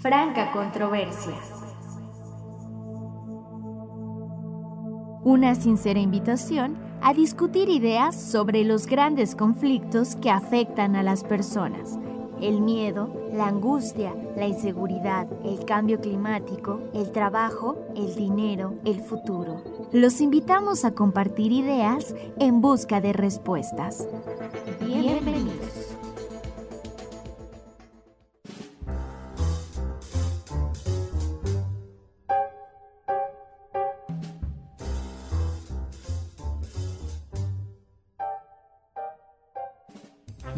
Franca Controversia. Una sincera invitación a discutir ideas sobre los grandes conflictos que afectan a las personas. El miedo, la angustia, la inseguridad, el cambio climático, el trabajo, el dinero, el futuro. Los invitamos a compartir ideas en busca de respuestas. Bienvenidos.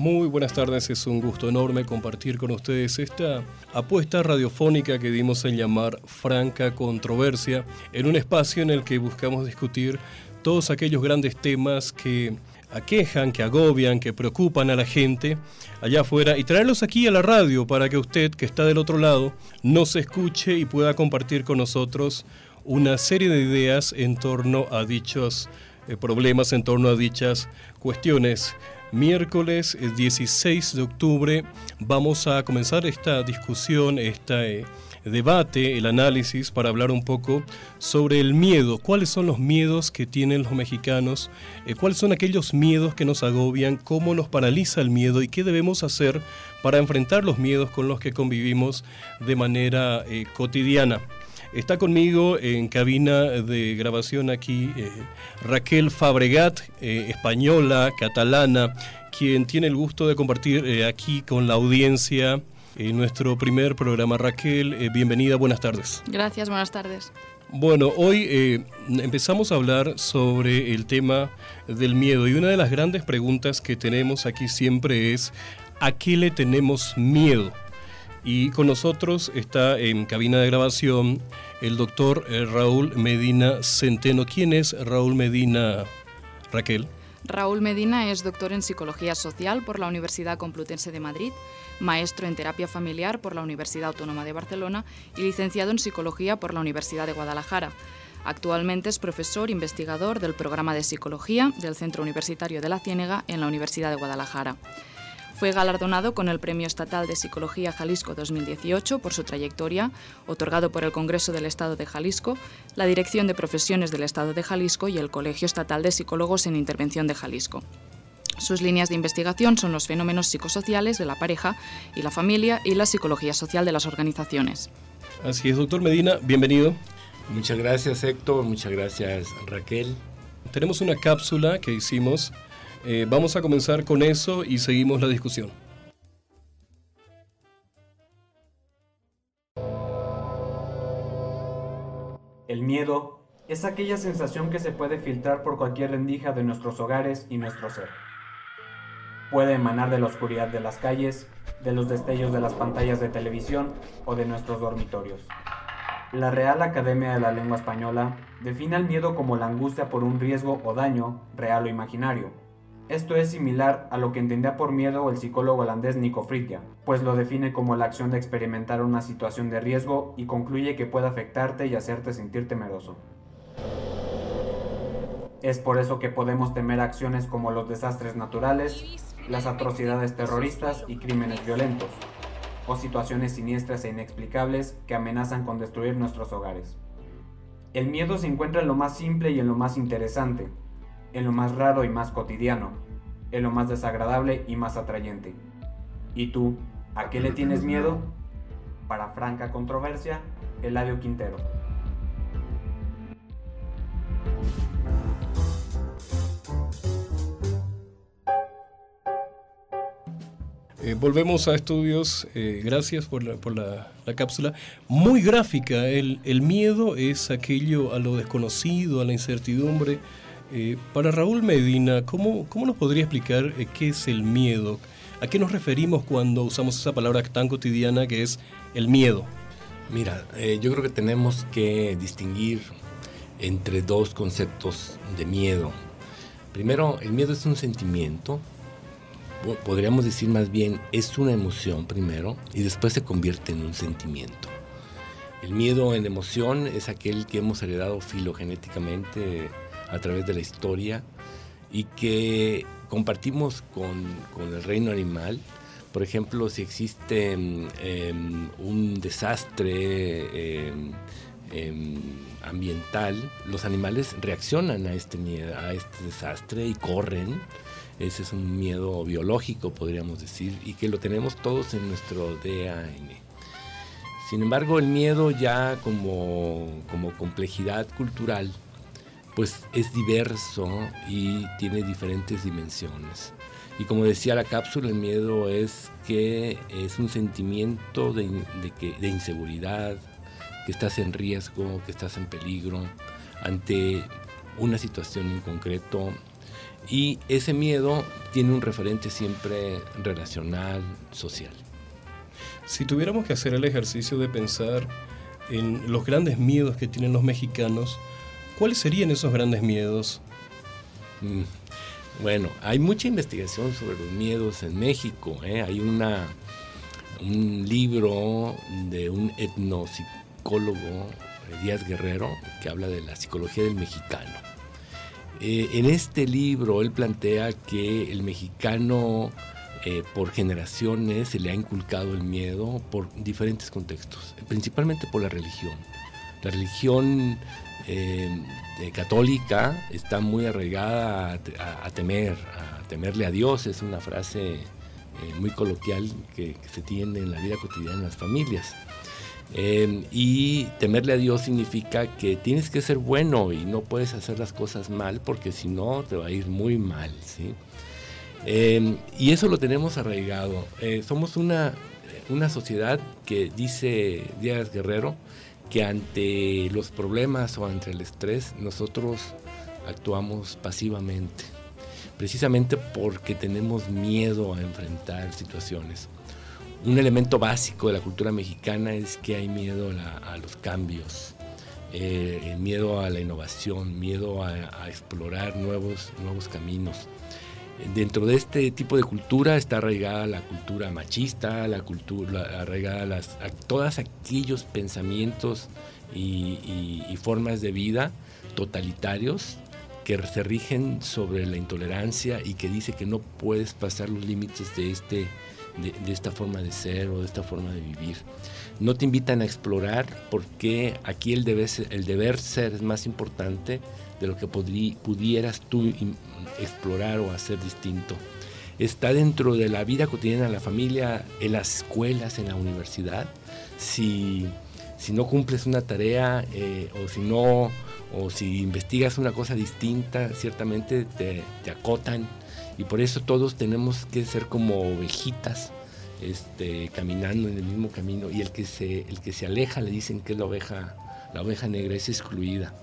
Muy buenas tardes, es un gusto enorme compartir con ustedes esta apuesta radiofónica que dimos en llamar Franca Controversia, en un espacio en el que buscamos discutir todos aquellos grandes temas que aquejan, que agobian, que preocupan a la gente allá afuera y traerlos aquí a la radio para que usted que está del otro lado nos escuche y pueda compartir con nosotros una serie de ideas en torno a dichos eh, problemas, en torno a dichas cuestiones miércoles 16 de octubre vamos a comenzar esta discusión, este debate, el análisis para hablar un poco sobre el miedo. ¿Cuáles son los miedos que tienen los mexicanos? Eh, ¿Cuáles son aquellos miedos que nos agobian? ¿Cómo nos paraliza el miedo? ¿Y qué debemos hacer para enfrentar los miedos con los que convivimos de manera eh, cotidiana? Está conmigo en cabina de grabación aquí eh, Raquel Fabregat, eh, española, catalana, quien tiene el gusto de compartir eh, aquí con la audiencia en nuestro primer programa. Raquel, bienvenida, buenas tardes. Gracias, buenas tardes. Bueno, hoy empezamos a hablar sobre el tema del miedo y una de las grandes preguntas que tenemos aquí siempre es ¿a qué le tenemos miedo? Y con nosotros está en cabina de grabación el doctor eh, Raúl Medina Centeno. ¿Quién es Raúl Medina, Raquel? Raúl Medina es doctor en Psicología Social por la Universidad Complutense de Madrid, maestro en Terapia Familiar por la Universidad Autónoma de Barcelona y licenciado en Psicología por la Universidad de Guadalajara. Actualmente es profesor investigador del programa de Psicología del Centro Universitario de la Ciénega en la Universidad de Guadalajara. Fue galardonado con el Premio Estatal de Psicología Jalisco 2018 por su trayectoria, otorgado por el Congreso del Estado de Jalisco, la Dirección de Profesiones del Estado de Jalisco y el Colegio Estatal de Psicólogos en Intervención de Jalisco. Sus líneas de investigación son los fenómenos psicosociales de la pareja y la familia y la psicología social de las organizaciones. Así es, doctor Medina, bienvenido. Muchas gracias Héctor, muchas gracias Raquel. Tenemos una cápsula que hicimos eh, vamos a comenzar con eso y seguimos la discusión. El miedo es aquella sensación que se puede filtrar por cualquier rendija de nuestros hogares y nuestro ser. Puede emanar de la oscuridad de las calles, de los destellos de las pantallas de televisión o de nuestros dormitorios. La Real Academia de la Lengua Española define el miedo como la angustia por un riesgo o daño, real o imaginario, esto es similar a lo que entendía por miedo el psicólogo holandés Nico Fritia, pues lo define como la acción de experimentar una situación de riesgo y concluye que puede afectarte y hacerte sentir temeroso. Es por eso que podemos temer acciones como los desastres naturales, las atrocidades terroristas y crímenes violentos, o situaciones siniestras e inexplicables que amenazan con destruir nuestros hogares. El miedo se encuentra en lo más simple y en lo más interesante, en lo más raro y más cotidiano, en lo más desagradable y más atrayente. ¿Y tú, a qué le tienes miedo? Para franca controversia, Eladio Quintero. Eh, volvemos a estudios, eh, gracias por, la, cápsula. Muy gráfica, el, el miedo es aquello a lo desconocido, a la incertidumbre, eh, para Raúl Medina, ¿cómo, ¿cómo, nos podría explicar eh, qué es el miedo? ¿A qué nos referimos cuando usamos esa palabra tan cotidiana que es el miedo? Mira, eh, yo creo que tenemos que distinguir entre dos conceptos de miedo. Primero, el miedo es un sentimiento, podríamos decir más bien es una emoción primero y después se convierte en un sentimiento. El miedo en emoción es aquel que hemos heredado filogenéticamente a través de la historia y que compartimos con, el reino animal, Por ejemplo, si existe em, em, un desastre em, ambiental, los animales reaccionan a este, a este desastre y corren. Ese es un miedo biológico, podríamos decir, y que lo tenemos todos en nuestro DAN. Sin embargo, el miedo ya como, como complejidad cultural, pues es diverso y tiene diferentes dimensiones. Y como decía la cápsula, el miedo es que es un sentimiento de, que, de inseguridad, que estás en riesgo, que estás en peligro ante una situación en concreto. Y ese miedo tiene un referente siempre relacional, social. Si tuviéramos que hacer el ejercicio de pensar en los grandes miedos que tienen los mexicanos, ¿cuáles serían esos grandes miedos? Mm, bueno, hay mucha investigación sobre los miedos en México. ¿eh? Hay una, un libro de un etnopsicólogo, eh, Díaz Guerrero, que habla de la psicología del mexicano. Eh, en este libro él plantea que el mexicano por generaciones se le ha inculcado el miedo por diferentes contextos, principalmente por la religión. La religión católica está muy arraigada a, temer, a temerle a Dios, es una frase eh, muy coloquial que, se tiene en la vida cotidiana en las familias. Eh, y temerle a Dios significa que tienes que ser bueno y no puedes hacer las cosas mal porque si no te va a ir muy mal. ¿sí? Eh, y eso lo tenemos arraigado. somos una, una sociedad que dice Díaz Guerrero, que ante los problemas o ante el estrés nosotros actuamos pasivamente, precisamente porque tenemos miedo a enfrentar situaciones. Un elemento básico de la cultura mexicana es que hay miedo a, los cambios, eh, miedo a la innovación, miedo a, a explorar nuevos, nuevos caminos. Dentro de este tipo de cultura está arraigada la cultura machista, la cultura arraigada las, a todos aquellos pensamientos y, formas de vida totalitarios que se rigen sobre la intolerancia y que dice que no puedes pasar los límites de, este, de, esta forma de ser o de esta forma de vivir. No te invitan a explorar porque aquí el deber, el deber ser es más importante de lo que pudieras tú explorar o hacer distinto. Está dentro de la vida cotidiana de la familia, en las escuelas, en la universidad. Si, si no cumples una tarea eh, o si no o si investigas una cosa distinta, ciertamente te, te, acotan y por eso todos tenemos que ser como ovejitas este, caminando en el mismo camino y el que se, el que se aleja le dicen que es la oveja, la oveja negra, es excluida.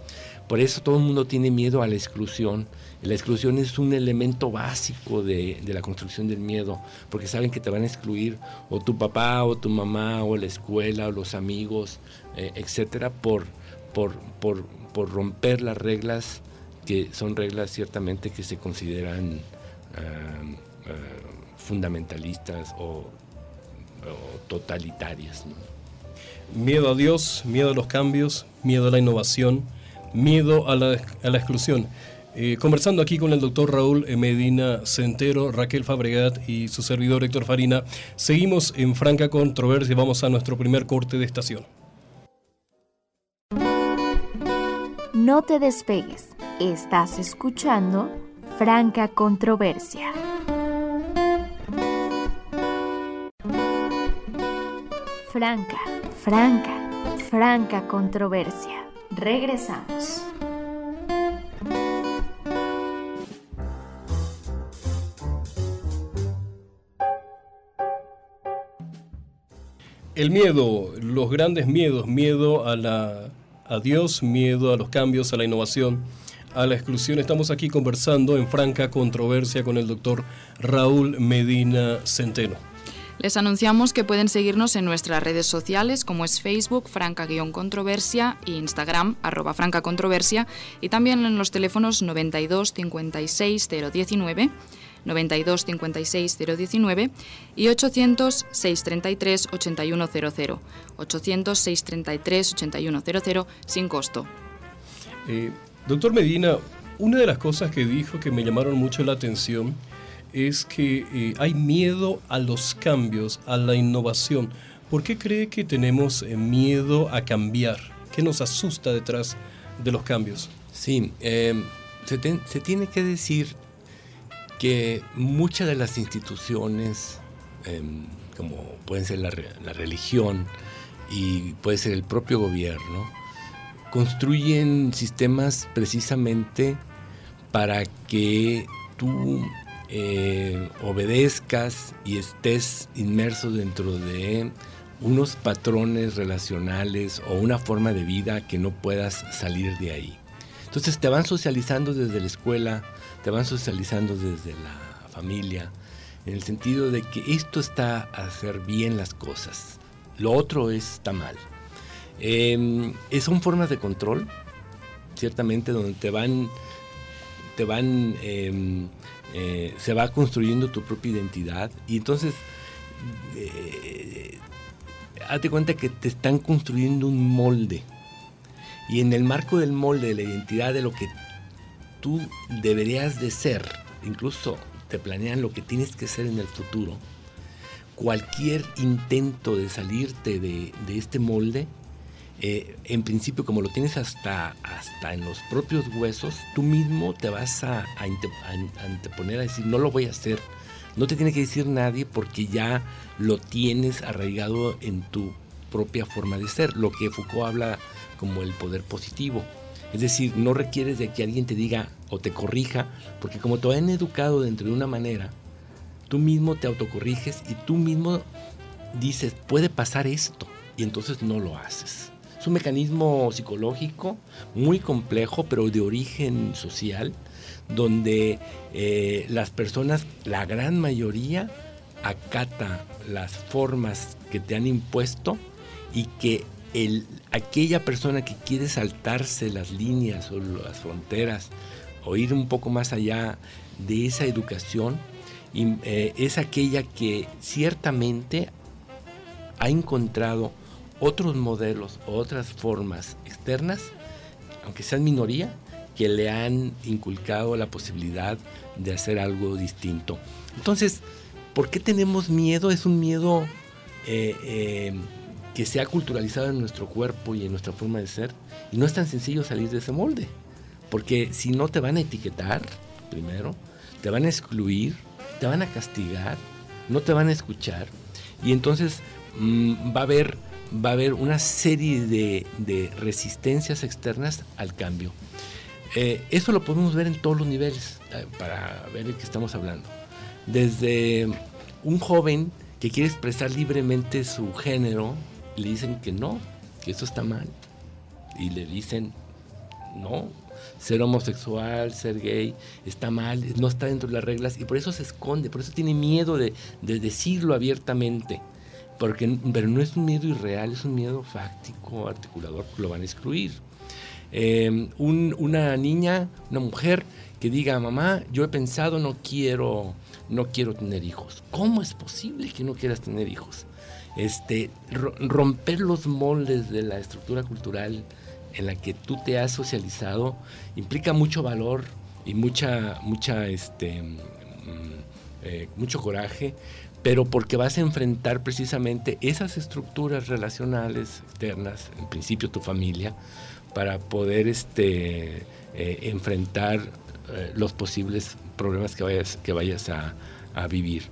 Por eso todo el mundo tiene miedo a la exclusión. La exclusión es un elemento básico de, la construcción del miedo, porque saben que te van a excluir o tu papá o tu mamá o la escuela o los amigos, eh, etcétera, por, romper las reglas que son reglas ciertamente que se consideran ah, ah, fundamentalistas o, totalitarias. Miedo a Dios, miedo a los cambios, miedo a la innovación miedo a la, exclusión. Eh, conversando aquí con el doctor Raúl Medina Centero, Raquel Fabregat y su servidor Héctor Farina, seguimos en franca controversia. Vamos a nuestro primer corte de estación. No te despegues. Estás escuchando Franca Controversia. Franca, franca, franca controversia. Regresamos. El miedo, los grandes miedos, miedo a, la, a Dios, miedo a los cambios, a la innovación, a la exclusión. Estamos aquí conversando en franca controversia con el doctor Raúl Medina Centeno. Les anunciamos que pueden seguirnos en nuestras redes sociales como es Facebook, franca-controversia e Instagram, arroba franca-controversia y también en los teléfonos 92 56 019 92 56 019 y 800 633 8100 800 633 8100 sin costo. Eh, doctor Medina, una de las cosas que dijo que me llamaron mucho la atención es que eh, hay miedo a los cambios, a la innovación. ¿Por qué cree que tenemos eh, miedo a cambiar? ¿Qué nos asusta detrás de los cambios? Sí, em, se, tiene que decir que muchas de las instituciones, em, como pueden ser la, la religión y puede ser el propio gobierno, construyen sistemas precisamente para que tú eh, obedezcas y estés inmerso dentro de unos patrones relacionales o una forma de vida que no puedas salir de ahí. Entonces te van socializando desde la escuela, te van socializando desde la familia, en el sentido de que esto está a hacer bien las cosas, lo otro está mal. Em, son formas de control, ciertamente, donde te van, te van, em, eh, se va construyendo tu propia identidad y entonces, eh, hazte cuenta que te están construyendo un molde. Y en el marco del molde de la identidad de lo que tú deberías de ser, incluso te planean lo que tienes que ser en el futuro, cualquier intento de salirte de este molde eh, en principio, como lo tienes hasta, hasta en los propios huesos, tú mismo te vas a, anteponer a decir, no lo voy a hacer. No te tiene que decir nadie porque ya lo tienes arraigado en tu propia forma de ser, lo que Foucault habla como el poder positivo. Es decir, no requieres de que alguien te diga o te corrija, porque como te han educado dentro de una manera, tú mismo te autocorriges y tú mismo dices, puede pasar esto, y entonces no lo haces. Es un mecanismo psicológico muy complejo, pero de origen social, donde eh, las personas, la gran mayoría, acata las formas que te han impuesto y que el, aquella persona que quiere saltarse las líneas o las fronteras o ir un poco más allá de esa educación, eh, es aquella que ciertamente ha encontrado otros modelos otras formas externas, aunque sean minoría, que le han inculcado la posibilidad de hacer algo distinto. Entonces, ¿por qué tenemos miedo? Es un miedo eh, eh, que se ha culturalizado en nuestro cuerpo y en nuestra forma de ser. Y no es tan sencillo salir de ese molde. Porque si no te van a etiquetar, primero, te van a excluir, te van a castigar, no te van a escuchar. Y entonces mm, va a haber va a haber una serie de, resistencias externas al cambio. Eh, eso lo podemos ver en todos los niveles, eh, para ver de qué estamos hablando. Desde un joven que quiere expresar libremente su género, le dicen que no, que eso está mal. Y le dicen, no, ser homosexual, ser gay, está mal, no está dentro de las reglas y por eso se esconde, por eso tiene miedo de decirlo abiertamente porque, pero no es un miedo irreal, es un miedo fáctico, articulador, lo van a excluir. Em, una niña, una mujer que diga, mamá, yo he pensado, no quiero, no quiero tener hijos. ¿Cómo es posible que no quieras tener hijos? Este, romper los moldes de la estructura cultural en la que tú te has socializado implica mucho valor y mucha, mucha, este, mm, eh, mucho coraje, pero porque vas a enfrentar precisamente esas estructuras relacionales externas, en principio tu familia, para poder este, eh, enfrentar eh, los posibles problemas que vayas, que vayas a, vivir.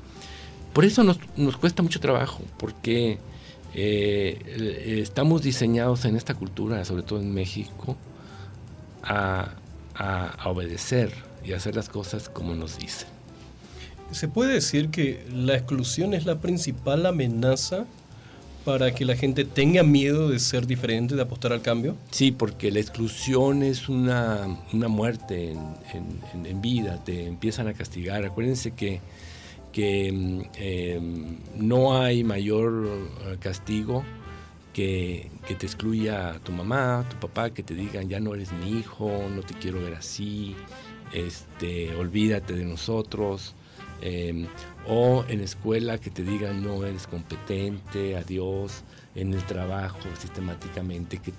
Por eso nos, cuesta mucho trabajo, porque eh, estamos diseñados en esta cultura, sobre todo en México, a, a obedecer y hacer las cosas como nos dicen. ¿Se puede decir que la exclusión es la principal amenaza para que la gente tenga miedo de ser diferente, de apostar al cambio? Sí, porque la exclusión es una, muerte en, vida, te empiezan a castigar. Acuérdense que, que mm, em, no hay mayor eh, castigo que, que, te excluya tu mamá, tu papá, que te digan ya no eres mi hijo, no te quiero ver así, este, olvídate de nosotros Em, o en escuela que te digan no eres competente, adiós, en el trabajo sistemáticamente, que,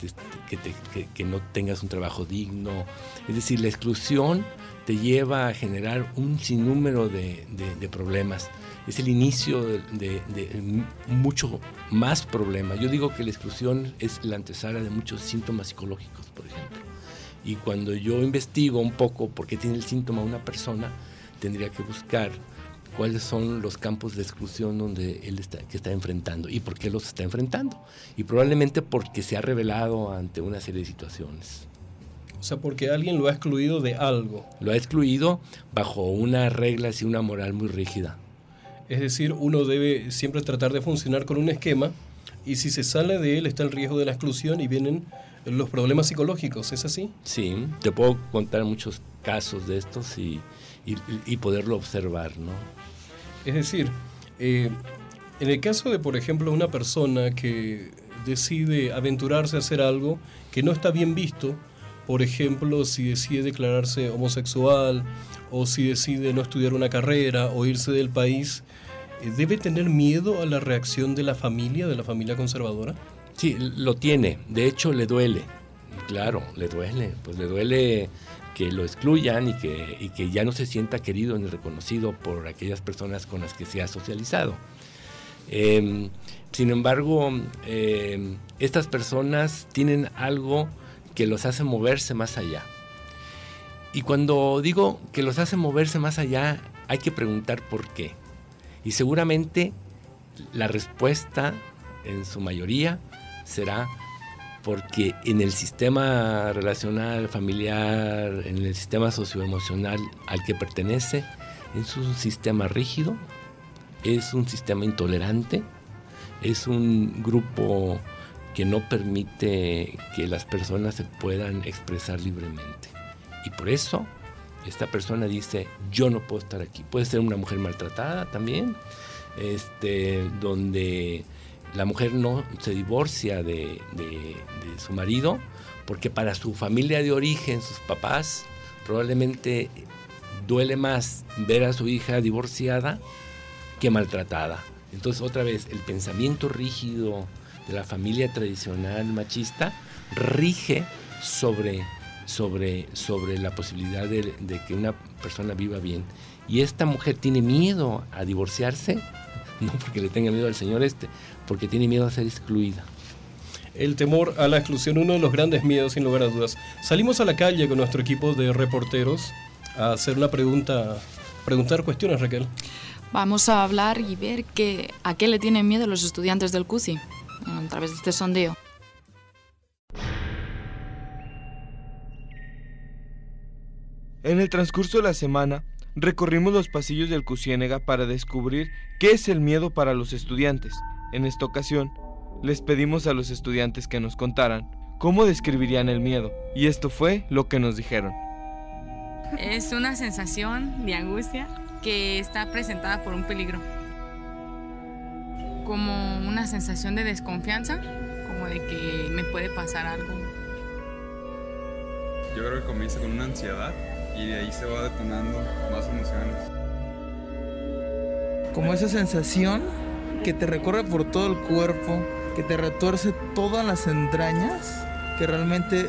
que, no tengas un trabajo digno. Es decir, la exclusión te lleva a generar un sinnúmero de, problemas. Es el inicio de, mucho más problemas. Yo digo que la exclusión es la antesala de muchos síntomas psicológicos, por ejemplo. Y cuando yo investigo un poco por qué tiene el síntoma una persona, tendría que buscar cuáles son los campos de exclusión donde él está, que está enfrentando y por qué los está enfrentando. Y probablemente porque se ha revelado ante una serie de situaciones. O sea, porque alguien lo ha excluido de algo. Lo ha excluido bajo unas reglas y una moral muy rígida. Es decir, uno debe siempre tratar de funcionar con un esquema y si se sale de él está el riesgo de la exclusión y vienen los problemas psicológicos, ¿es así? Sí, te puedo contar muchos casos de estos y, y poderlo observar, ¿no? Es decir, eh, en el caso de, por ejemplo, una persona que decide aventurarse a hacer algo que no está bien visto, por ejemplo, si decide declararse homosexual o si decide no estudiar una carrera o irse del país, eh, ¿debe tener miedo a la reacción de la familia, de la familia conservadora? Sí, lo tiene. De hecho, le duele. Claro, le duele. Pues le duele que lo excluyan y que, que ya no se sienta querido ni reconocido por aquellas personas con las que se ha socializado. Em, sin embargo, em, estas personas tienen algo que los hace moverse más allá. Y cuando digo que los hace moverse más allá, hay que preguntar por qué. Y seguramente la respuesta, en su mayoría, será porque en el sistema relacional, familiar, en el sistema socioemocional al que pertenece, es un sistema rígido, es un sistema intolerante, es un grupo que no permite que las personas se puedan expresar libremente. Y por eso esta persona dice, yo no puedo estar aquí. Puede ser una mujer maltratada también, este, donde la mujer no se divorcia de, su marido porque para su familia de origen, sus papás, probablemente duele más ver a su hija divorciada que maltratada. Entonces otra vez el pensamiento rígido de la familia tradicional machista rige sobre, sobre, sobre la posibilidad de, de que una persona viva bien. Y esta mujer tiene miedo a divorciarse no porque le tenga miedo al señor este, porque tiene miedo a ser excluida. El temor a la exclusión, uno de los grandes miedos, sin lugar a dudas. Salimos a la calle con nuestro equipo de reporteros a hacer una pregunta, preguntar cuestiones, Raquel. Vamos a hablar y ver que, a qué le tienen miedo los estudiantes del CUCI a través de este sondeo. En el transcurso de la semana, recorrimos los pasillos del Cusiénega para descubrir qué es el miedo para los estudiantes. En esta ocasión, les pedimos a los estudiantes que nos contaran cómo describirían el miedo, y esto fue lo que nos dijeron. Es una sensación de angustia que está presentada por un peligro. Como una sensación de desconfianza, como de que me puede pasar algo. Yo creo que comienza con una ansiedad y de ahí se va detonando más emociones. Como esa sensación que te recorre por todo el cuerpo, que te retuerce todas las entrañas, que realmente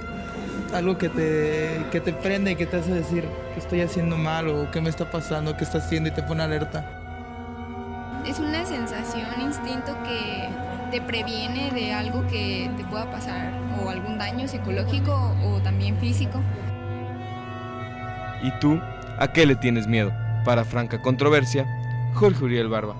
algo que te, que te prende y que te hace decir que estoy haciendo mal o qué me está pasando, qué está haciendo y te pone alerta. Es una sensación, instinto que te previene de algo que te pueda pasar o algún daño psicológico o también físico. ¿Y tú? ¿A qué le tienes miedo? Para franca controversia, Jorge Uriel Barba.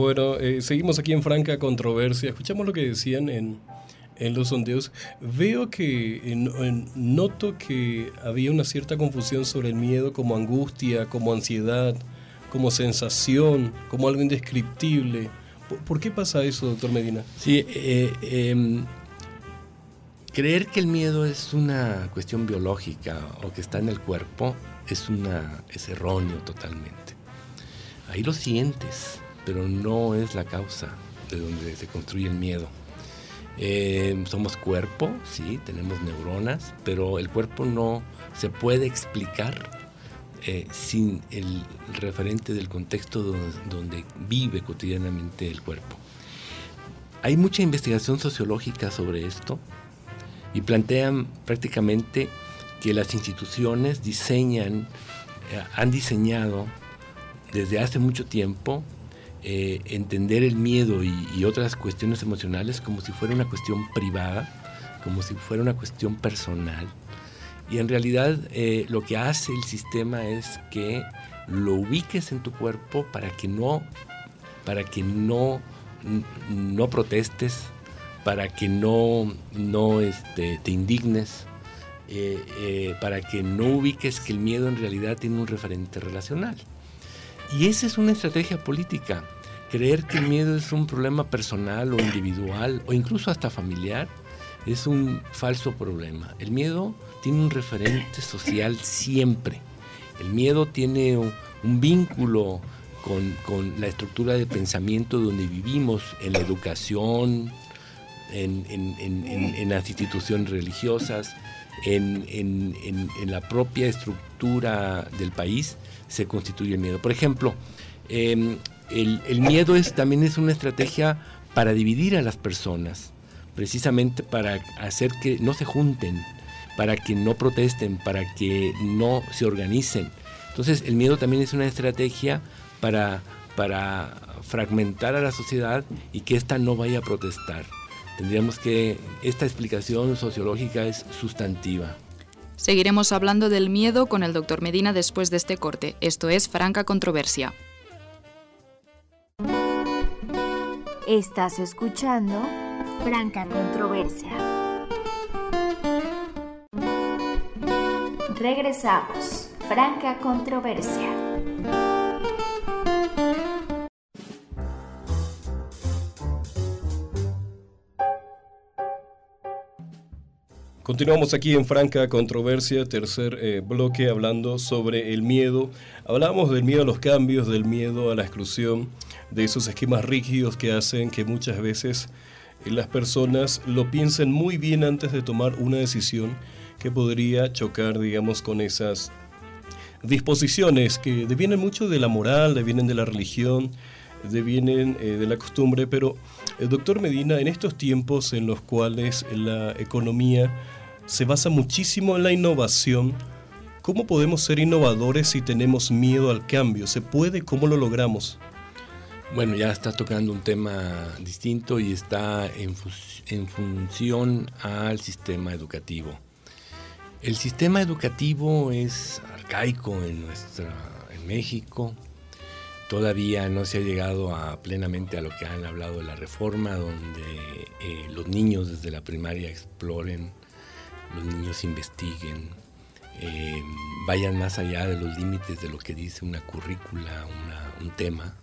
Bueno, eh, seguimos aquí en franca controversia. Escuchamos lo que decían en, los sondeos. Veo que noto que había una cierta confusión sobre el miedo como angustia, como ansiedad, como sensación, como algo indescriptible. ¿Por qué pasa eso, doctor Medina? Sí, eh, em, creer que el miedo es una cuestión biológica o que está en el cuerpo es, una, es erróneo totalmente. Ahí lo sientes, pero no es la causa de donde se construye el miedo. Eh, somos cuerpo, sí, tenemos neuronas, pero el cuerpo no se puede explicar eh, sin el referente del contexto donde, vive cotidianamente el cuerpo. Hay mucha investigación sociológica sobre esto y plantean prácticamente que las instituciones diseñan, eh, han diseñado desde hace mucho tiempo eh, entender el miedo y, otras cuestiones emocionales como si fuera una cuestión privada, como si fuera una cuestión personal. Y en realidad eh, lo que hace el sistema es que lo ubiques en tu cuerpo para que no, para que no, no protestes, para que no, no este, te indignes, eh, para que no ubiques que el miedo en realidad tiene un referente relacional. Y esa es una estrategia política. Creer que el miedo es un problema personal o individual o incluso hasta familiar es un falso problema. El miedo tiene un referente social siempre. El miedo tiene un, vínculo con, la estructura de pensamiento donde vivimos, en la educación, en, las instituciones religiosas, en, la propia estructura del país se constituye el miedo. Por ejemplo, em, el, miedo es, también es una estrategia para dividir a las personas, precisamente para hacer que no se junten, para que no protesten, para que no se organicen. Entonces el miedo también es una estrategia para, para fragmentar a la sociedad y que ésta no vaya a protestar. Tendríamos que, esta explicación sociológica es sustantiva. Seguiremos hablando del miedo con el doctor Medina después de este corte. Esto es Franca Controversia. Estás escuchando Franca Controversia. Regresamos. Franca Controversia. Continuamos aquí en Franca Controversia, tercer eh, bloque, hablando sobre el miedo. Hablamos del miedo a los cambios, del miedo a la exclusión, de esos esquemas rígidos que hacen que muchas veces las personas lo piensen muy bien antes de tomar una decisión que podría chocar, digamos, con esas disposiciones que devienen mucho de la moral, devienen de la religión, devienen eh, de la costumbre, pero el doctor Medina, en estos tiempos en los cuales la economía se basa muchísimo en la innovación. ¿Cómo podemos ser innovadores si tenemos miedo al cambio? ¿Se puede? ¿Cómo lo logramos? Bueno, ya está tocando un tema distinto y está en, función al sistema educativo. El sistema educativo es arcaico en, nuestra, en México. Todavía no se ha llegado a, plenamente a lo que han hablado de la reforma, donde eh, los niños desde la primaria exploren los niños investiguen, eh, vayan más allá de los límites de lo que dice una currícula, un tema.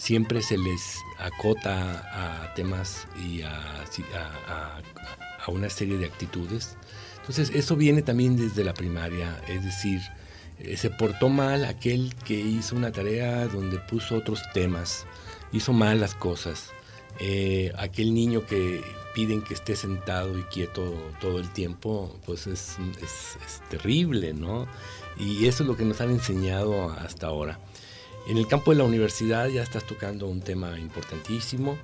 Siempre se les acota a temas y a, una serie de actitudes. Entonces, eso viene también desde la primaria, es decir, eh, se portó mal aquel que hizo una tarea donde puso otros temas, hizo mal las cosas. Eh, aquel niño que piden que esté sentado y quieto todo el tiempo, pues es, terrible, ¿no? Y eso es lo que nos han enseñado hasta ahora. En el campo de la universidad ya estás tocando un tema importantísimo.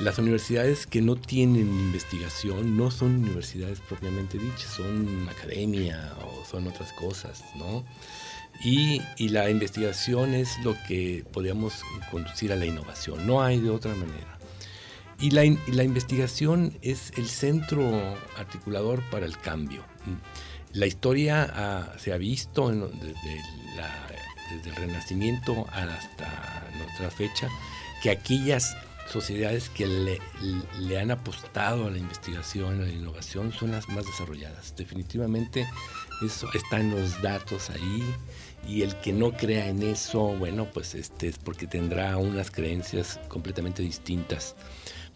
Las universidades que no tienen investigación no son universidades propiamente dichas, son academia o son otras cosas, ¿no? Y, y, la investigación es lo que podríamos conducir a la innovación, no hay de otra manera. Y la, investigación es el centro articulador para el cambio. La historia ah, se ha visto desde, el Renacimiento hasta nuestra fecha que aquellas sociedades que le, han apostado a la investigación, a la innovación, son las más desarrolladas. Definitivamente eso está en los datos ahí y el que no crea en eso, bueno, pues este es porque tendrá unas creencias completamente distintas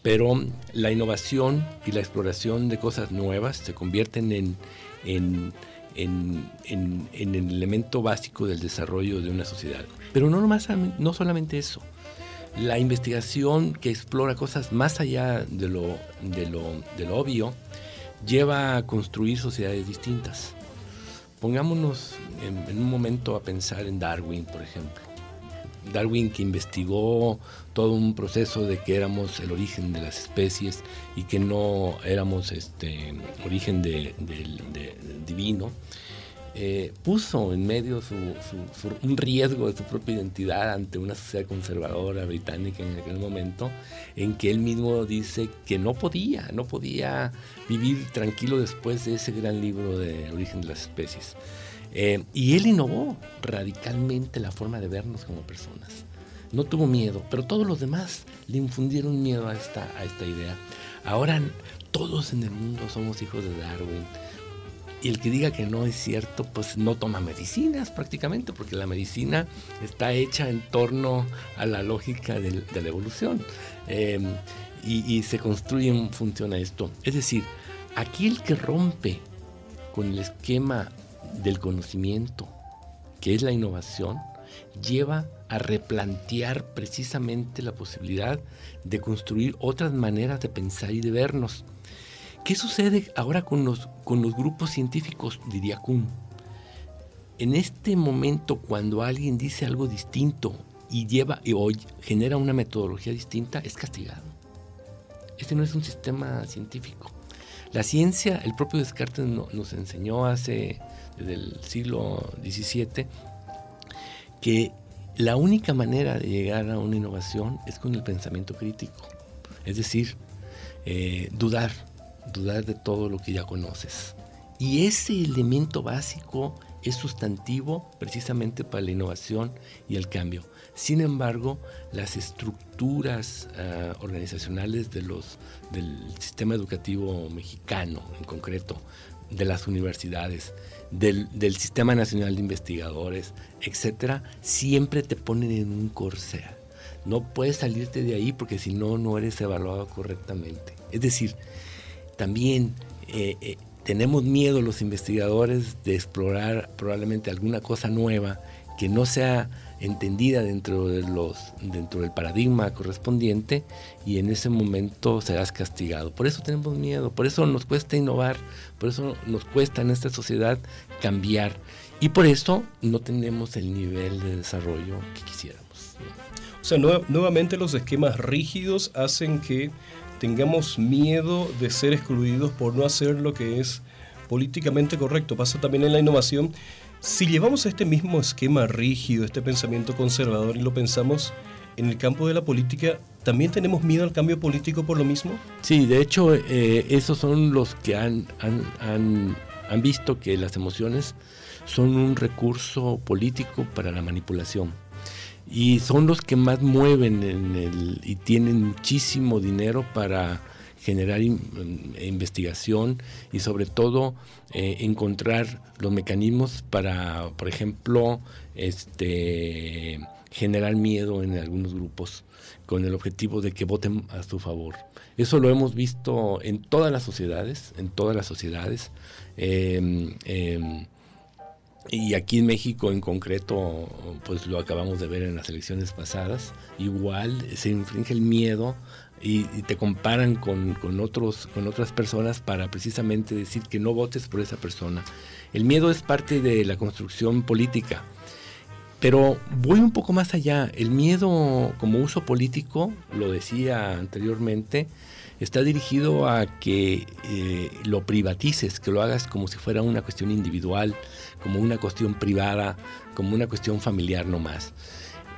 pero la innovación y la exploración de cosas nuevas se convierten en, en, el elemento básico del desarrollo de una sociedad. Pero no, no solamente eso. La investigación que explora cosas más allá de lo, de lo, de lo obvio lleva a construir sociedades distintas. Pongámonos en, un momento a pensar en Darwin, por ejemplo. Darwin que investigó todo un proceso de que éramos el origen de las especies y que no éramos este origen de, divino, eh, puso en medio un riesgo de su propia identidad ante una sociedad conservadora británica en aquel momento, en que él mismo dice que no podía, no podía vivir tranquilo después de ese gran libro de Origen de las especies. Eh, y él innovó radicalmente la forma de vernos como personas. No tuvo miedo, pero todos los demás le infundieron miedo a esta, a esta idea. Ahora todos en el mundo somos hijos de Darwin y el que diga que no es cierto, pues no toma medicinas prácticamente, porque la medicina está hecha en torno a la lógica de, la evolución. Em, y, se construye en función a esto. Es decir, aquí el que rompe con el esquema del conocimiento, que es la innovación, lleva a replantear precisamente la posibilidad de construir otras maneras de pensar y de vernos. ¿Qué sucede ahora con los, con los grupos científicos? Diría Kuhn. En este momento, cuando alguien dice algo distinto y lleva o genera una metodología distinta, es castigado. Este no es un sistema científico. La ciencia, el propio Descartes nos enseñó hace, desde el siglo XVII, que la única manera de llegar a una innovación es con el pensamiento crítico. Es decir, eh, dudar, dudar de todo lo que ya conoces. Y ese elemento básico es sustantivo precisamente para la innovación y el cambio. Sin embargo, las estructuras ah, organizacionales de los, del sistema educativo mexicano, en concreto, de las universidades, del, Sistema Nacional de Investigadores, etcétera, siempre te ponen en un corsé. No puedes salirte de ahí porque si no, no eres evaluado correctamente. Es decir, también eh, eh, tenemos miedo los investigadores de explorar probablemente alguna cosa nueva que no sea entendida dentro, de los, dentro del paradigma correspondiente y en ese momento serás castigado. Por eso tenemos miedo, por eso nos cuesta innovar, por eso nos cuesta en esta sociedad cambiar y por eso no tenemos el nivel de desarrollo que quisiéramos. O sea, nuevamente los esquemas rígidos hacen que tengamos miedo de ser excluidos por no hacer lo que es políticamente correcto. Pasa también en la innovación. Si llevamos este mismo esquema rígido, este pensamiento conservador y lo pensamos en el campo de la política, ¿también tenemos miedo al cambio político por lo mismo? Sí, de hecho, eh, esos son los que han, han, han visto que las emociones son un recurso político para la manipulación y son los que más mueven en el, y tienen muchísimo dinero para generar investigación y sobre todo eh, encontrar los mecanismos para, por ejemplo, este, generar miedo en algunos grupos con el objetivo de que voten a su favor. Eso lo hemos visto en todas las sociedades, en todas las sociedades. Em, em, y aquí en México en concreto, pues lo acabamos de ver en las elecciones pasadas, igual se infringe el miedo y, te comparan con, otros, con otras personas para precisamente decir que no votes por esa persona. El miedo es parte de la construcción política, pero voy un poco más allá. El miedo como uso político, lo decía anteriormente, está dirigido a que eh, lo privatices, que lo hagas como si fuera una cuestión individual, como una cuestión privada, como una cuestión familiar nomás.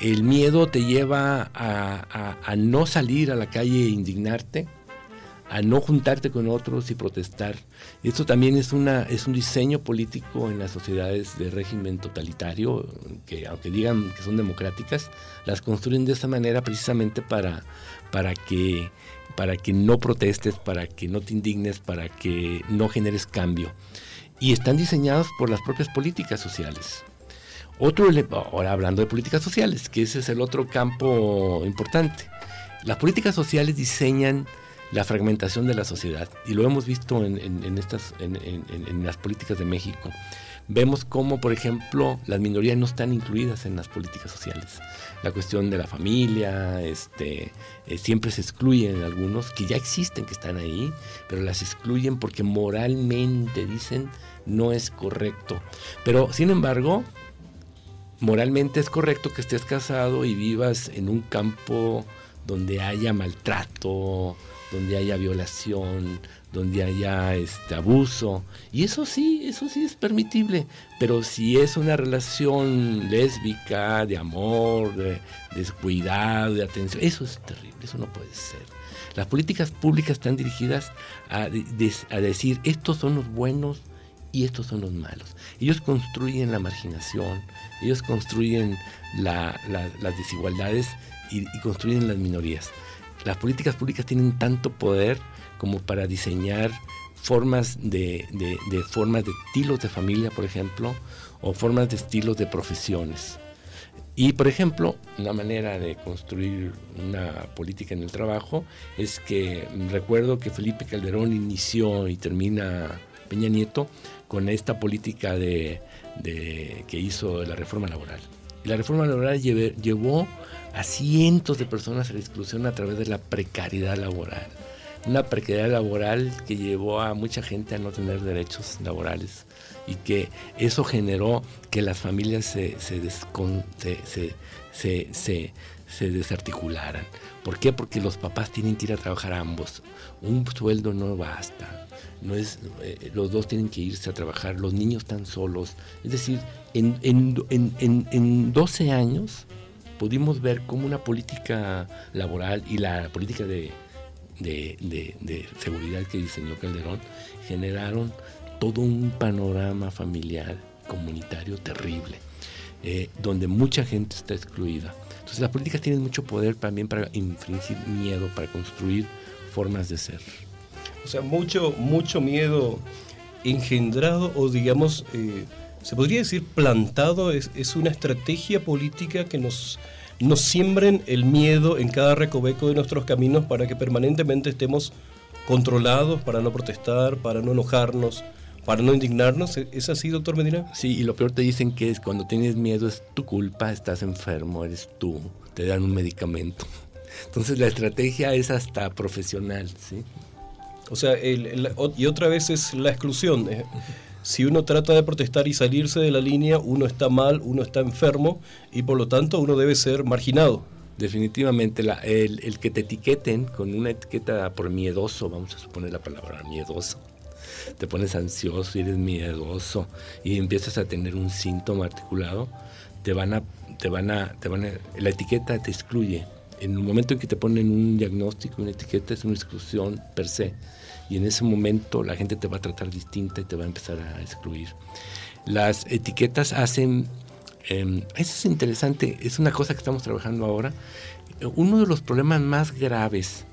El miedo te lleva a, no salir a la calle e indignarte, a no juntarte con otros y protestar. Esto también es, un diseño político en las sociedades de régimen totalitario, que aunque digan que son democráticas, las construyen de esa manera precisamente para que no protestes, para que no te indignes, para que no generes cambio. Y están diseñados por las propias políticas sociales. Otro, ahora hablando de políticas sociales, que ese es el otro campo importante. Las políticas sociales diseñan la fragmentación de la sociedad y lo hemos visto en, estas, en, las políticas de México. vemos cómo, por ejemplo, las minorías no están incluidas en las políticas sociales. La cuestión de la familia, este, eh, siempre se excluyen algunos, que ya existen, que están ahí, pero las excluyen porque moralmente, dicen, no es correcto. Pero, sin embargo, moralmente es correcto que estés casado y vivas en un campo donde haya maltrato, donde haya violación, donde haya este abuso. Y eso sí, eso sí es permitible. Pero si es una relación lésbica, de amor, de, descuidado, de atención, eso es terrible, eso no puede ser. Las políticas públicas están dirigidas a, a decir, estos son los buenos y estos son los malos. Ellos construyen la marginación, ellos construyen las desigualdades y, construyen las minorías. Las políticas públicas tienen tanto poder como para diseñar formas de, formas de estilos de familia, por ejemplo, o formas de estilos de profesiones. Y, por ejemplo, una manera de construir una política en el trabajo es que recuerdo que Felipe Calderón inició y termina Peña Nieto con esta política de, que hizo la reforma laboral. la reforma laboral llevó a cientos de personas a la exclusión a través de la precariedad laboral. Una precariedad laboral que llevó a mucha gente a no tener derechos laborales y que eso generó que las familias se, se, se, se desarticularan. ¿Por qué? Porque los papás tienen que ir a trabajar ambos. Un sueldo no basta. No es, eh, los dos tienen que irse a trabajar, los niños están solos. Es decir, en, en, en, en 12 años pudimos ver cómo una política laboral y la política de, seguridad que diseñó Calderón generaron todo un panorama familiar, comunitario terrible, eh, donde mucha gente está excluida. Entonces las políticas tienen mucho poder también para infringir miedo, para construir formas de ser. O sea, mucho, mucho miedo engendrado o digamos... Eh, se podría decir plantado, es, es una estrategia política que nos, nos siembren el miedo en cada recoveco de nuestros caminos para que permanentemente estemos controlados, para no protestar, para no enojarnos, para no indignarnos. ¿Es así, doctor Medina? Sí, y lo peor te dicen que es cuando tienes miedo es tu culpa, estás enfermo, eres tú, te dan un medicamento. Entonces la estrategia es hasta profesional, ¿sí? O sea, y otra vez es la exclusión. Eh, si uno trata de protestar y salirse de la línea, uno está mal, uno está enfermo y por lo tanto uno debe ser marginado. Definitivamente, el, que te etiqueten con una etiqueta por miedoso, vamos a suponer la palabra miedoso, te pones ansioso y eres miedoso y empiezas a tener un síntoma articulado, te van a, te van a, te van a, la etiqueta te excluye. En el momento en que te ponen un diagnóstico, una etiqueta es una exclusión per se y en ese momento la gente te va a tratar distinta y te va a empezar a excluir. Las etiquetas hacen, em, eso es interesante, es una cosa que estamos trabajando ahora. Uno de los problemas más graves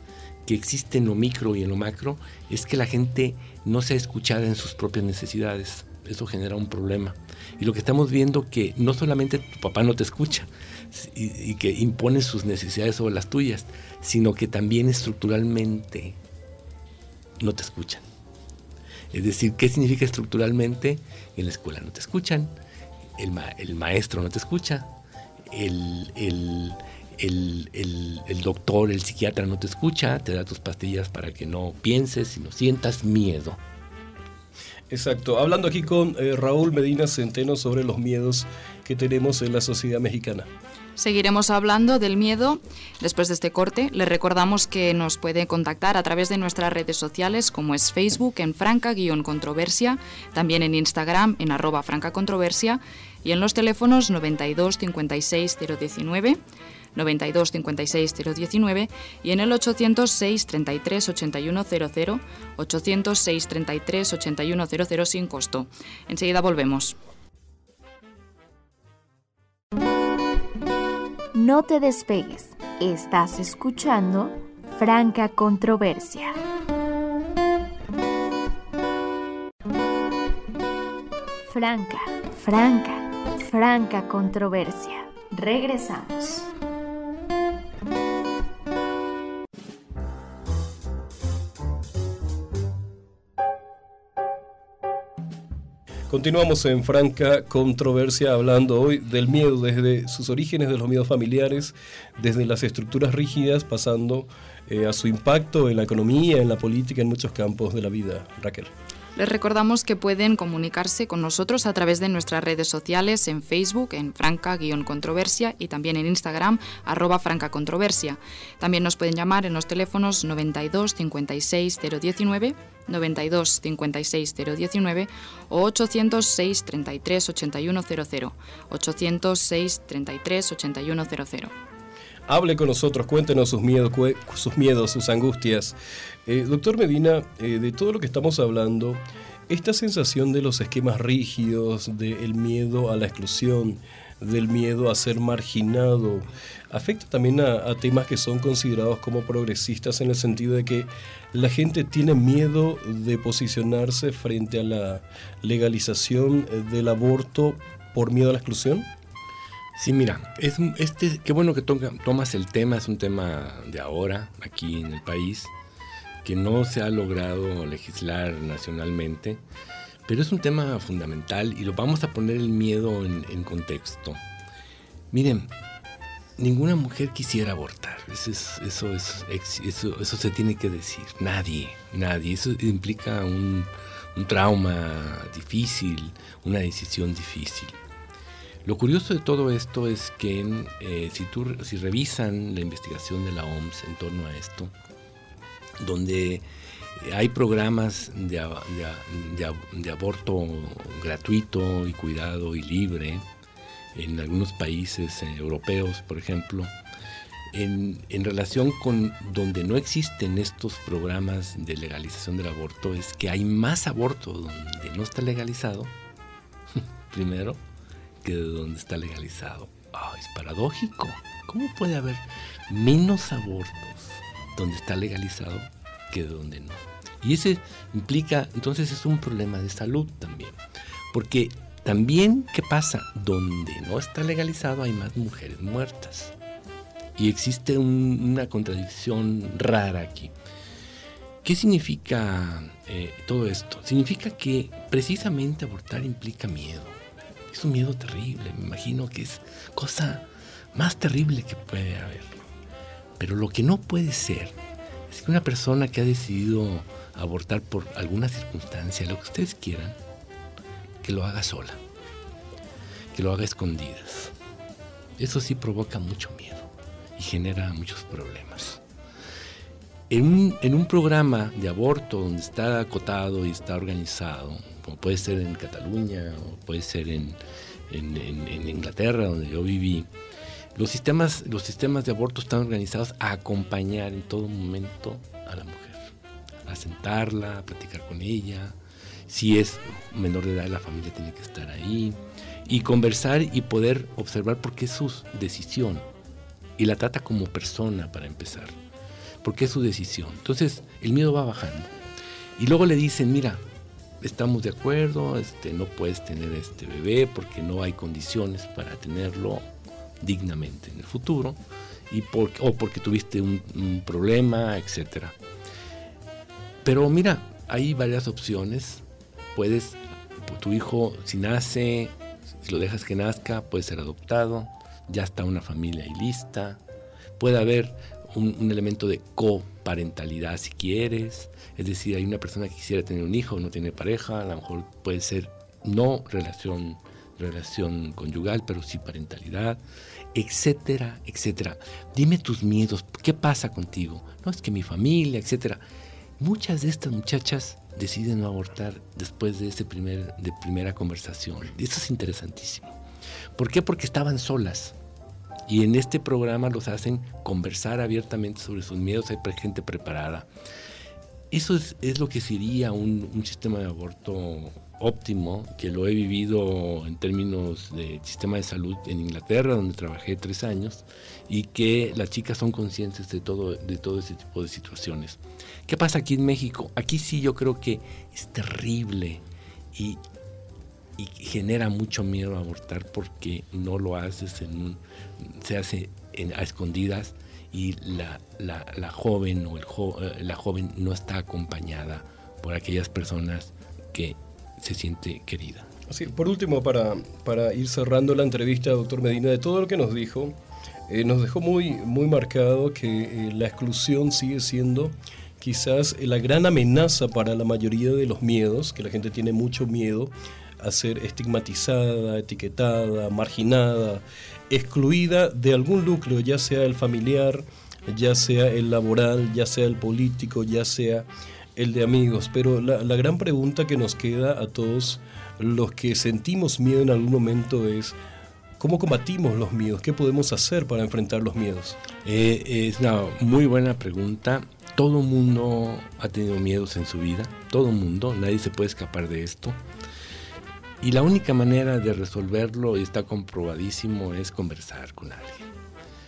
que existe en lo micro y en lo macro es que la gente no sea escuchada en sus propias necesidades. Eso genera un problema. Y lo que estamos viendo que no solamente tu papá no te escucha y, que impone sus necesidades sobre las tuyas, sino que también estructuralmente no te escuchan. Es decir, ¿qué significa estructuralmente? En la escuela no te escuchan, el, maestro no te escucha, el, doctor, el psiquiatra no te escucha, te da tus pastillas para que no pienses y no sientas miedo. Exacto. Hablando aquí con eh, Raúl Medina Centeno sobre los miedos que tenemos en la sociedad mexicana. Seguiremos hablando del miedo después de este corte. Les recordamos que nos puede contactar a través de nuestras redes sociales como es Facebook en franca-controversia, también en Instagram en arroba francacontroversia y en los teléfonos 92 56 019 92 56 019 y en el 806 33 8100 806 33 8100 sin costo. Enseguida volvemos. No te despegues. Estás escuchando Franca Controversia. Franca, franca, franca controversia. Regresamos. Continuamos en franca controversia hablando hoy del miedo desde sus orígenes de los miedos familiares, desde las estructuras rígidas, pasando eh, a su impacto en la economía, en la política, en muchos campos de la vida. Raquel. Les recordamos que pueden comunicarse con nosotros a través de nuestras redes sociales en Facebook, en franca-controversia y también en Instagram, arroba francacontroversia. También nos pueden llamar en los teléfonos 92 56 019, 92 56 019 o 806 33 8100, 806 33 8100 hable con nosotros, cuéntenos sus miedos, sus, miedos, sus angustias. Eh, doctor Medina, eh, de todo lo que estamos hablando, esta sensación de los esquemas rígidos, del miedo a la exclusión, del miedo a ser marginado, afecta también a, temas que son considerados como progresistas en el sentido de que la gente tiene miedo de posicionarse frente a la legalización del aborto por miedo a la exclusión? Sí, mira, es este, qué bueno que tomas el tema, es un tema de ahora aquí en el país que no se ha logrado legislar nacionalmente, pero es un tema fundamental y lo vamos a poner el miedo en, contexto. Miren, ninguna mujer quisiera abortar, eso, es, eso, es, eso, eso, se tiene que decir, nadie, nadie, eso implica un trauma difícil, una decisión difícil. Lo curioso de todo esto es que eh, si, tú, si revisan la investigación de la OMS en torno a esto, donde hay programas de, aborto gratuito y cuidado y libre en algunos países eh, europeos, por ejemplo, en, en, relación con donde no existen estos programas de legalización del aborto, es que hay más aborto donde no está legalizado, primero, que de donde está legalizado. es paradójico. ¿Cómo puede haber menos abortos donde está legalizado que de donde no? Y ese implica, entonces es un problema de salud también. Porque también, ¿qué pasa? Donde no está legalizado hay más mujeres muertas. Y existe una contradicción rara aquí. ¿Qué significa eh, todo esto? Significa que precisamente abortar implica miedo es un miedo terrible, me imagino que es cosa más terrible que puede haber. Pero lo que no puede ser es que una persona que ha decidido abortar por alguna circunstancia, lo que ustedes quieran, que lo haga sola, que lo haga escondidas. Eso sí provoca mucho miedo y genera muchos problemas. En un, en un programa de aborto donde está acotado y está organizado, como puede ser en Cataluña o puede ser en, Inglaterra, donde yo viví. Los sistemas, los sistemas de aborto están organizados a acompañar en todo momento a la mujer, a sentarla, a platicar con ella. Si es menor de edad, la familia tiene que estar ahí y conversar y poder observar por qué es su decisión. Y la trata como persona para empezar, porque es su decisión. Entonces el miedo va bajando. Y luego le dicen, mira, estamos de acuerdo, este, no puedes tener este bebé porque no hay condiciones para tenerlo dignamente en el futuro y o porque tuviste un, problema, etc. Pero mira, hay varias opciones. Puedes, tu hijo si nace, si lo dejas que nazca, puede ser adoptado, ya está una familia ahí lista. Puede haber un, un elemento de coparentalidad si quieres es decir, hay una persona que quisiera tener un hijo, no tiene pareja, a lo mejor puede ser no relación, relación conyugal, pero sí parentalidad, etcétera, etcétera. Dime tus miedos, ¿qué pasa contigo? No, es que mi familia, etcétera. Muchas de estas muchachas deciden no abortar después de, ese primer, de primera conversación. Eso es interesantísimo. ¿Por qué? Porque estaban solas. Y en este programa los hacen conversar abiertamente sobre sus miedos. Hay gente preparada. Eso es, lo que sería un, sistema de aborto óptimo, que lo he vivido en términos de sistema de salud en Inglaterra, donde trabajé tres años, y que las chicas son conscientes de todo, de todo ese tipo de situaciones. ¿Qué pasa aquí en México? Aquí sí yo creo que es terrible y, genera mucho miedo abortar porque no lo haces en un, se hace a escondidas y la, la, joven o el eh, la joven no está acompañada por aquellas personas que se siente querida. Sí, por último, para, para ir cerrando la entrevista, doctor Medina, de todo lo que nos dijo, eh, nos dejó muy, muy marcado que eh, la exclusión sigue siendo quizás la gran amenaza para la mayoría de los miedos, que la gente tiene mucho miedo a ser estigmatizada, etiquetada, marginada, excluida de algún núcleo, ya sea el familiar, ya sea el laboral, ya sea el político, ya sea el de amigos. Pero la, gran pregunta que nos queda a todos los que sentimos miedo en algún momento es, ¿cómo combatimos los miedos? ¿Qué podemos hacer para enfrentar los miedos? Eh, es una muy buena pregunta. Todo mundo ha tenido miedos en su vida, todo mundo, nadie se puede escapar de esto. Y la única manera de resolverlo, y está comprobadísimo, es conversar con alguien.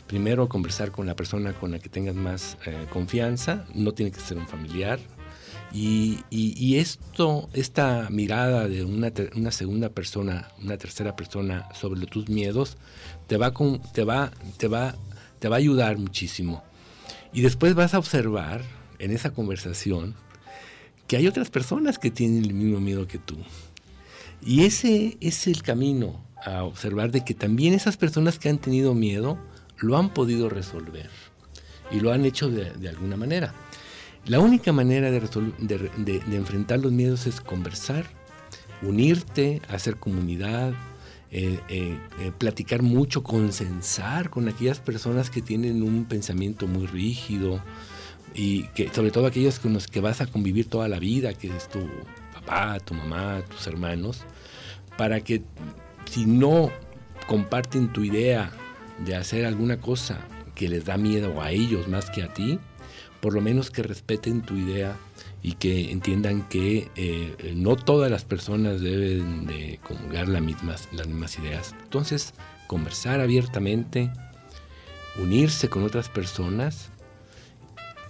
Primero, conversar con la persona con la que tengas más eh, confianza, no tiene que ser un familiar, y, esto, esta mirada de una, segunda persona, una tercera persona sobre tus miedos, te va, te, va, te, va, te va a ayudar muchísimo. Y después vas a observar en esa conversación que hay otras personas que tienen el mismo miedo que tú. Y ese es el camino a observar de que también esas personas que han tenido miedo lo han podido resolver y lo han hecho de alguna manera. La única manera de, enfrentar los miedos es conversar, unirte, hacer comunidad, eh, eh, eh, platicar mucho, consensar con aquellas personas que tienen un pensamiento muy rígido y que sobre todo aquellos con los que vas a convivir toda la vida, que es tu papá, tu mamá, tus hermanos, para que si no comparten tu idea de hacer alguna cosa que les da miedo a ellos más que a ti, por lo menos que respeten tu idea y que entiendan que eh, no todas las personas deben de comulgar las mismas, las mismas ideas. Entonces, conversar abiertamente, unirse con otras personas,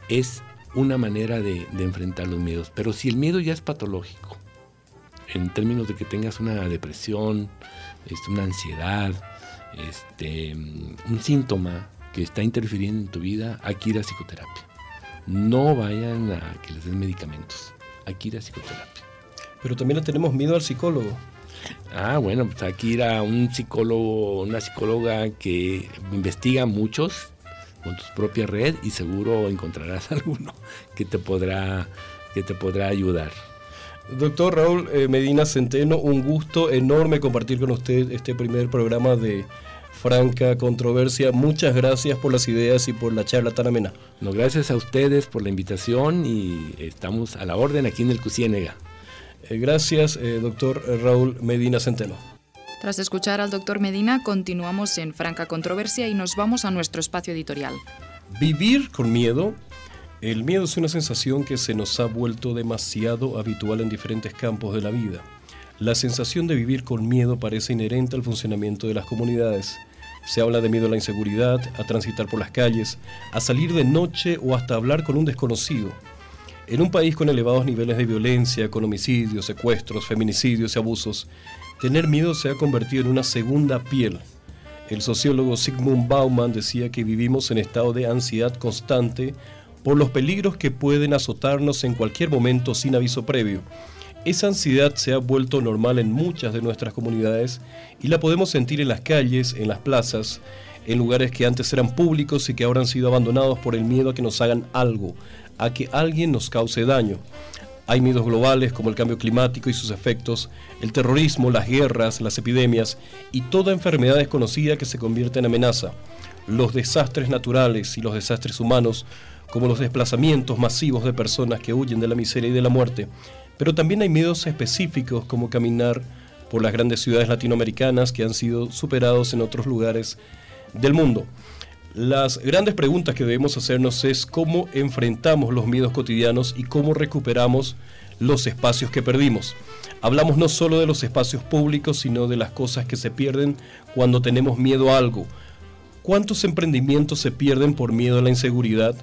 es una manera de, enfrentar los miedos. Pero si el miedo ya es patológico, en términos de que tengas una depresión, este, una ansiedad, este, un síntoma que está interfiriendo en tu vida, hay que ir a psicoterapia no vayan a que les den medicamentos. Aquí ir a psicoterapia. Pero también le tenemos miedo al psicólogo. Ah, bueno, pues aquí ir a un psicólogo, una psicóloga que investiga muchos con tu propia red y seguro encontrarás alguno que te podrá, que te podrá ayudar. Doctor Raúl eh, Medina Centeno, un gusto enorme compartir con usted este primer programa de franca controversia. Muchas gracias por las ideas y por la charla tan amena. No, gracias a ustedes por la invitación y estamos a la orden aquí en el Cusiénega. Eh, gracias, eh, doctor Raúl Medina Centeno. Tras escuchar al doctor Medina, continuamos en franca controversia y nos vamos a nuestro espacio editorial. Vivir con miedo. El miedo es una sensación que se nos ha vuelto demasiado habitual en diferentes campos de la vida. La sensación de vivir con miedo parece inherente al funcionamiento de las comunidades. Se habla de miedo a la inseguridad, a transitar por las calles, a salir de noche o hasta hablar con un desconocido. En un país con elevados niveles de violencia, con homicidios, secuestros, feminicidios y abusos, tener miedo se ha convertido en una segunda piel. El sociólogo Sigmund Bauman decía que vivimos en estado de ansiedad constante por los peligros que pueden azotarnos en cualquier momento sin aviso previo esa ansiedad se ha vuelto normal en muchas de nuestras comunidades y la podemos sentir en las calles, en las plazas, en lugares que antes eran públicos y que ahora han sido abandonados por el miedo a que nos hagan algo, a que alguien nos cause daño. Hay miedos globales como el cambio climático y sus efectos, el terrorismo, las guerras, las epidemias y toda enfermedad desconocida que se convierte en amenaza. Los desastres naturales y los desastres humanos, como los desplazamientos masivos de personas que huyen de la miseria y de la muerte, pero también hay miedos específicos como caminar por las grandes ciudades latinoamericanas que han sido superados en otros lugares del mundo. Las grandes preguntas que debemos hacernos es cómo enfrentamos los miedos cotidianos y cómo recuperamos los espacios que perdimos. Hablamos no solo de los espacios públicos, sino de las cosas que se pierden cuando tenemos miedo a algo. ¿Cuántos emprendimientos se pierden por miedo a la inseguridad?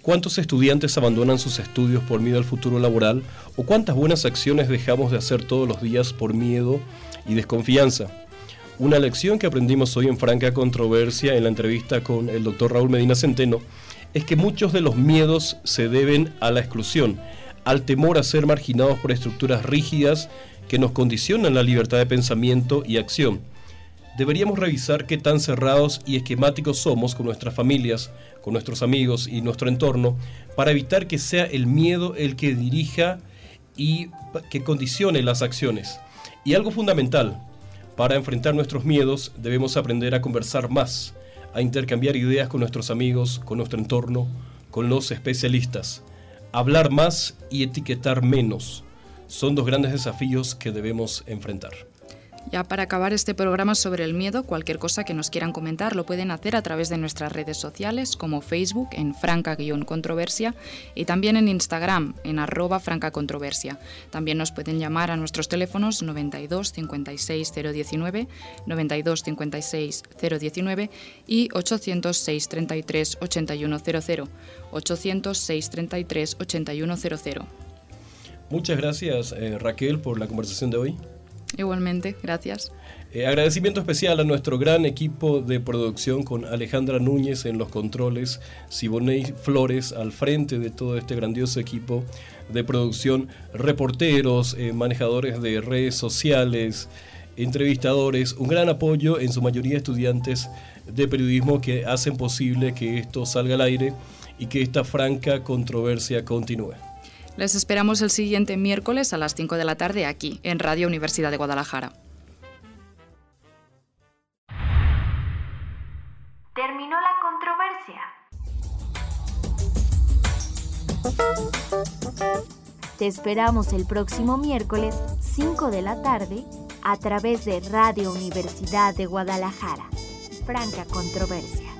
¿Cuántos estudiantes abandonan sus estudios por miedo al futuro laboral? ¿O cuántas buenas acciones dejamos de hacer todos los días por miedo y desconfianza? Una lección que aprendimos hoy en franca controversia en la entrevista con el doctor Raúl Medina Centeno es que muchos de los miedos se deben a la exclusión, al temor a ser marginados por estructuras rígidas que nos condicionan la libertad de pensamiento y acción. Deberíamos revisar qué tan cerrados y esquemáticos somos con nuestras familias, con nuestros amigos y nuestro entorno, para evitar que sea el miedo el que dirija y que condicione las acciones. Y algo fundamental, para enfrentar nuestros miedos debemos aprender a conversar más, a intercambiar ideas con nuestros amigos, con nuestro entorno, con los especialistas. Hablar más y etiquetar menos son dos grandes desafíos que debemos enfrentar. Ya para acabar este programa sobre el miedo, cualquier cosa que nos quieran comentar lo pueden hacer a través de nuestras redes sociales como Facebook en franca-controversia y también en Instagram en arroba francacontroversia. También nos pueden llamar a nuestros teléfonos 92 56 019, 92 56 019 y 800 633 8100, 800 633 8100. Muchas gracias eh, Raquel por la conversación de hoy. Igualmente, gracias. Eh, agradecimiento especial a nuestro gran equipo de producción con Alejandra Núñez en los controles, Siboney Flores al frente de todo este grandioso equipo de producción, reporteros, eh, manejadores de redes sociales, entrevistadores, un gran apoyo, en su mayoría estudiantes de periodismo que hacen posible que esto salga al aire y que esta franca controversia continúe. Les esperamos el siguiente miércoles a las 5 de la tarde aquí, en Radio Universidad de Guadalajara. Terminó la controversia. Te esperamos el próximo miércoles 5 de la tarde a través de Radio Universidad de Guadalajara. Franca Controversia.